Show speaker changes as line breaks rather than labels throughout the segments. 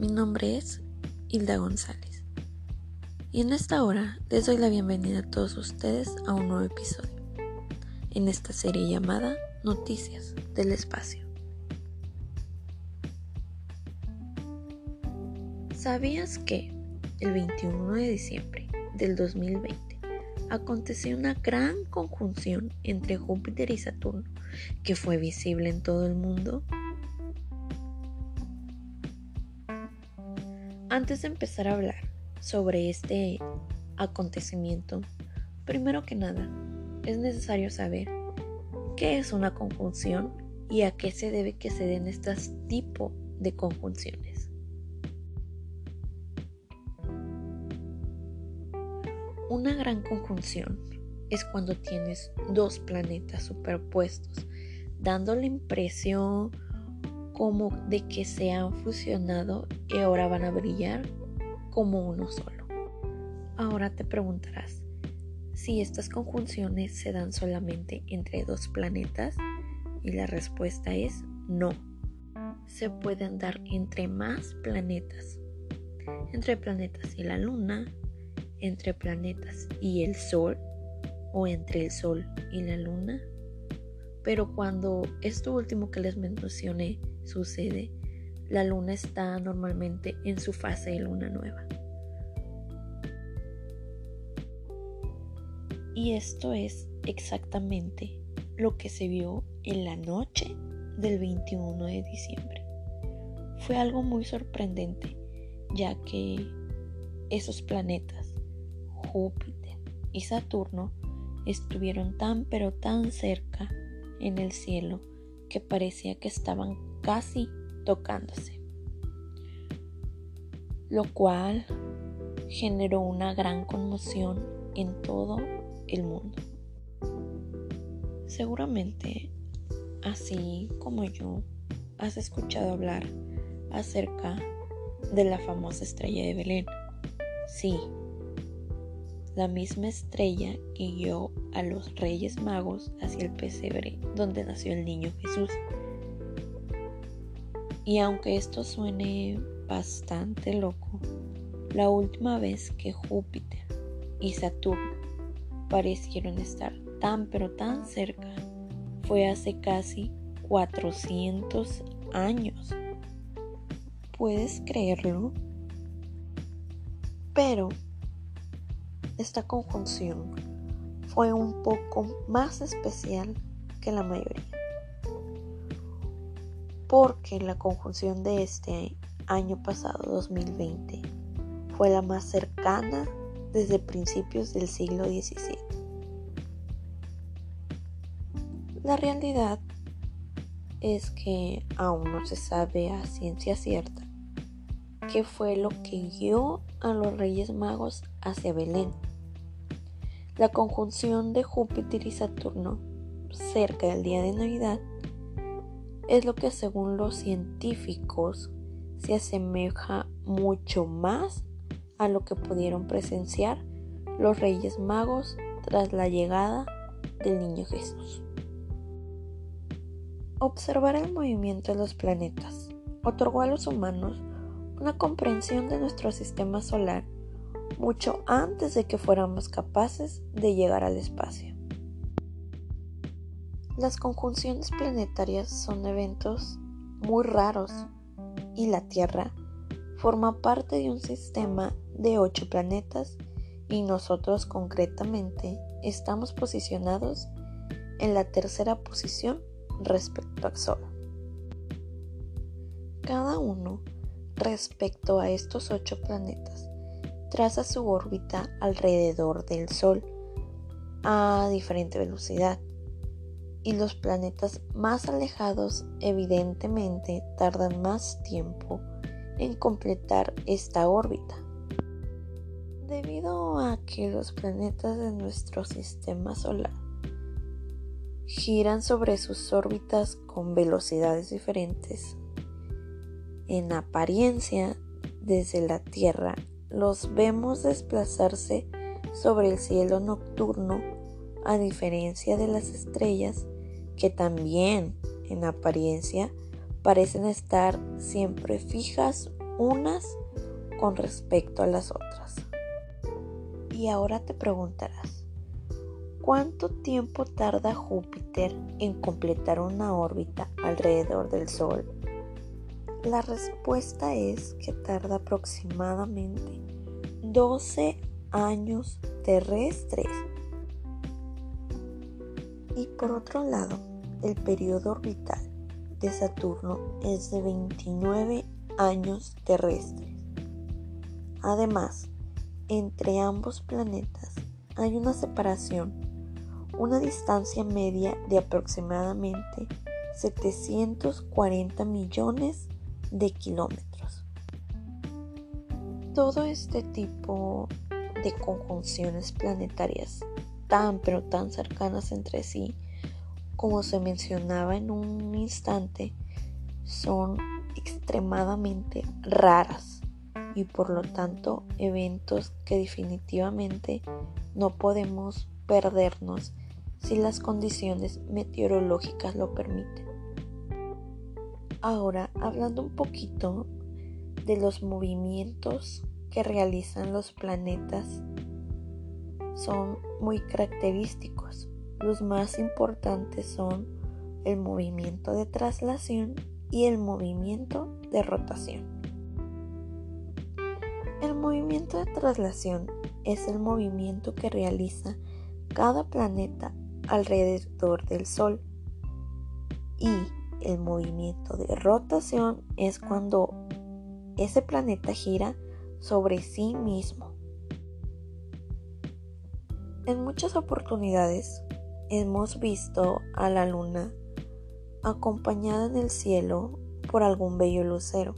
mi nombre es Hilda González y en esta hora les doy la bienvenida a todos ustedes a un nuevo episodio en esta serie llamada Noticias del Espacio. ¿Sabías que el 21 de diciembre del 2020 aconteció una gran conjunción entre Júpiter y Saturno que fue visible en todo el mundo? Antes de empezar a hablar sobre este acontecimiento, primero que nada, es necesario saber qué es una conjunción y a qué se debe que se den estos tipos de conjunciones. Una gran conjunción es cuando tienes dos planetas superpuestos, dando la impresión como de que se han fusionado y ahora van a brillar como uno solo. Ahora te preguntarás si estas conjunciones se dan solamente entre dos planetas y la respuesta es no. Se pueden dar entre más planetas, entre planetas y la luna, entre planetas y el sol o entre el sol y la luna. Pero cuando esto último que les mencioné sucede, la luna está normalmente en su fase de luna nueva. Y esto es exactamente lo que se vio en la noche del 21 de diciembre. Fue algo muy sorprendente, ya que esos planetas, Júpiter y Saturno, estuvieron tan pero tan cerca en el cielo que parecía que estaban casi tocándose, lo cual generó una gran conmoción en todo el mundo. Seguramente, así como yo, has escuchado hablar acerca de la famosa estrella de Belén. Sí, la misma estrella guió a los reyes magos hacia el pesebre donde nació el niño Jesús. Y aunque esto suene bastante loco, la última vez que Júpiter y Saturno parecieron estar tan pero tan cerca fue hace casi 400 años. ¿Puedes creerlo? Pero esta conjunción fue un poco más especial que la mayoría porque la conjunción de este año pasado, 2020, fue la más cercana desde principios del siglo XVII. La realidad es que aún no se sabe a ciencia cierta qué fue lo que guió a los Reyes Magos hacia Belén. La conjunción de Júpiter y Saturno cerca del día de Navidad es lo que según los científicos se asemeja mucho más a lo que pudieron presenciar los Reyes Magos tras la llegada del Niño Jesús. Observar el movimiento de los planetas otorgó a los humanos una comprensión de nuestro sistema solar mucho antes de que fuéramos capaces de llegar al espacio. Las conjunciones planetarias son eventos muy raros y la Tierra forma parte de un sistema de ocho planetas y nosotros concretamente estamos posicionados en la tercera posición respecto al Sol. Cada uno respecto a estos ocho planetas traza su órbita alrededor del Sol a diferente velocidad y los planetas más alejados evidentemente tardan más tiempo en completar esta órbita. Debido a que los planetas de nuestro sistema solar giran sobre sus órbitas con velocidades diferentes, en apariencia desde la Tierra los vemos desplazarse sobre el cielo nocturno a diferencia de las estrellas que también en apariencia parecen estar siempre fijas unas con respecto a las otras. Y ahora te preguntarás, ¿cuánto tiempo tarda Júpiter en completar una órbita alrededor del Sol? La respuesta es que tarda aproximadamente 12 años terrestres. Y por otro lado, el periodo orbital de Saturno es de 29 años terrestres. Además, entre ambos planetas hay una separación, una distancia media de aproximadamente 740 millones de kilómetros. Todo este tipo de conjunciones planetarias tan pero tan cercanas entre sí, como se mencionaba en un instante, son extremadamente raras y por lo tanto eventos que definitivamente no podemos perdernos si las condiciones meteorológicas lo permiten. Ahora, hablando un poquito de los movimientos que realizan los planetas, son muy característicos. Los más importantes son el movimiento de traslación y el movimiento de rotación. El movimiento de traslación es el movimiento que realiza cada planeta alrededor del Sol y el movimiento de rotación es cuando ese planeta gira sobre sí mismo. En muchas oportunidades hemos visto a la luna acompañada en el cielo por algún bello lucero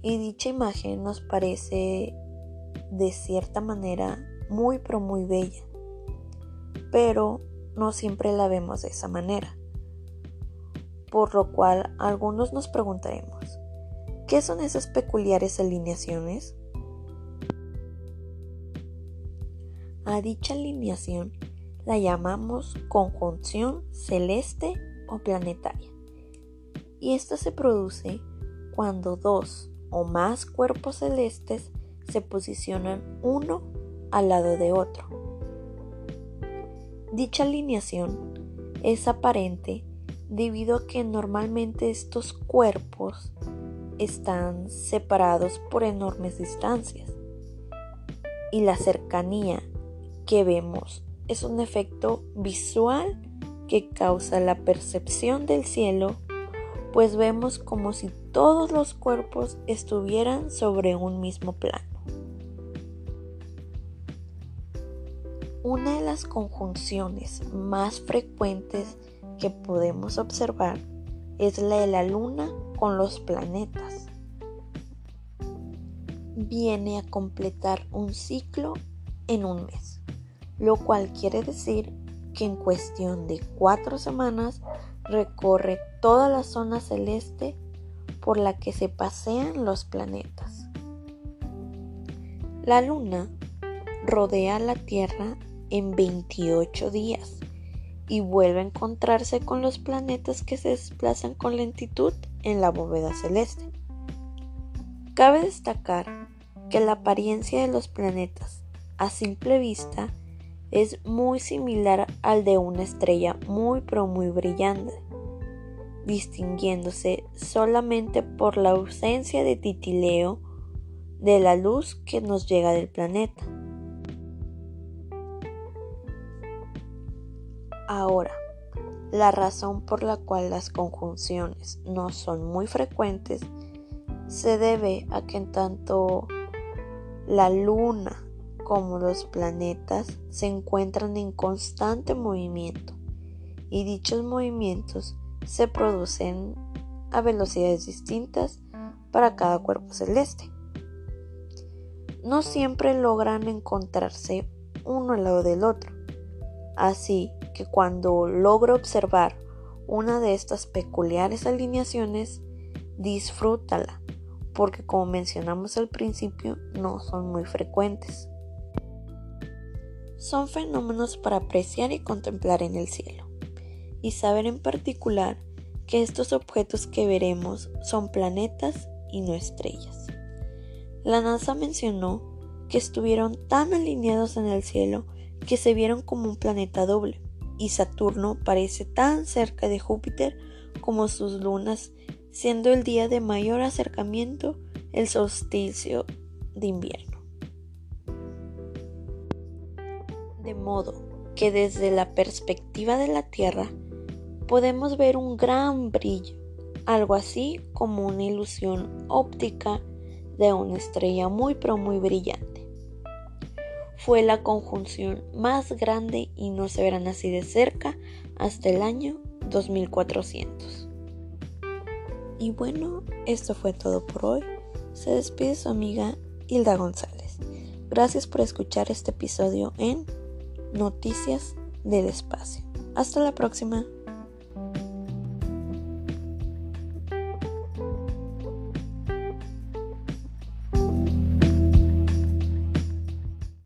y dicha imagen nos parece de cierta manera muy pero muy bella, pero no siempre la vemos de esa manera. Por lo cual algunos nos preguntaremos, ¿qué son esas peculiares alineaciones? A dicha alineación la llamamos conjunción celeste o planetaria. Y esta se produce cuando dos o más cuerpos celestes se posicionan uno al lado de otro. Dicha alineación es aparente debido a que normalmente estos cuerpos están separados por enormes distancias y la cercanía que vemos es un efecto visual que causa la percepción del cielo pues vemos como si todos los cuerpos estuvieran sobre un mismo plano. Una de las conjunciones más frecuentes que podemos observar es la de la Luna con los planetas. Viene a completar un ciclo en un mes, lo cual quiere decir que en cuestión de cuatro semanas recorre toda la zona celeste por la que se pasean los planetas. La Luna rodea la Tierra en 28 días y vuelve a encontrarse con los planetas que se desplazan con lentitud en la bóveda celeste. Cabe destacar que la apariencia de los planetas a simple vista es muy similar al de una estrella muy pero muy brillante, distinguiéndose solamente por la ausencia de titileo de la luz que nos llega del planeta. Ahora, la razón por la cual las conjunciones no son muy frecuentes se debe a que en tanto la luna como los planetas se encuentran en constante movimiento y dichos movimientos se producen a velocidades distintas para cada cuerpo celeste. No siempre logran encontrarse uno al lado del otro, así que cuando logro observar una de estas peculiares alineaciones, disfrútala, porque como mencionamos al principio, no son muy frecuentes son fenómenos para apreciar y contemplar en el cielo, y saber en particular que estos objetos que veremos son planetas y no estrellas. La NASA mencionó que estuvieron tan alineados en el cielo que se vieron como un planeta doble, y Saturno parece tan cerca de Júpiter como sus lunas, siendo el día de mayor acercamiento el solsticio de invierno. De modo que desde la perspectiva de la Tierra podemos ver un gran brillo, algo así como una ilusión óptica de una estrella muy pero muy brillante. Fue la conjunción más grande y no se verán así de cerca hasta el año 2400. Y bueno, esto fue todo por hoy. Se despide su amiga Hilda González. Gracias por escuchar este episodio en Noticias del Espacio. Hasta la próxima.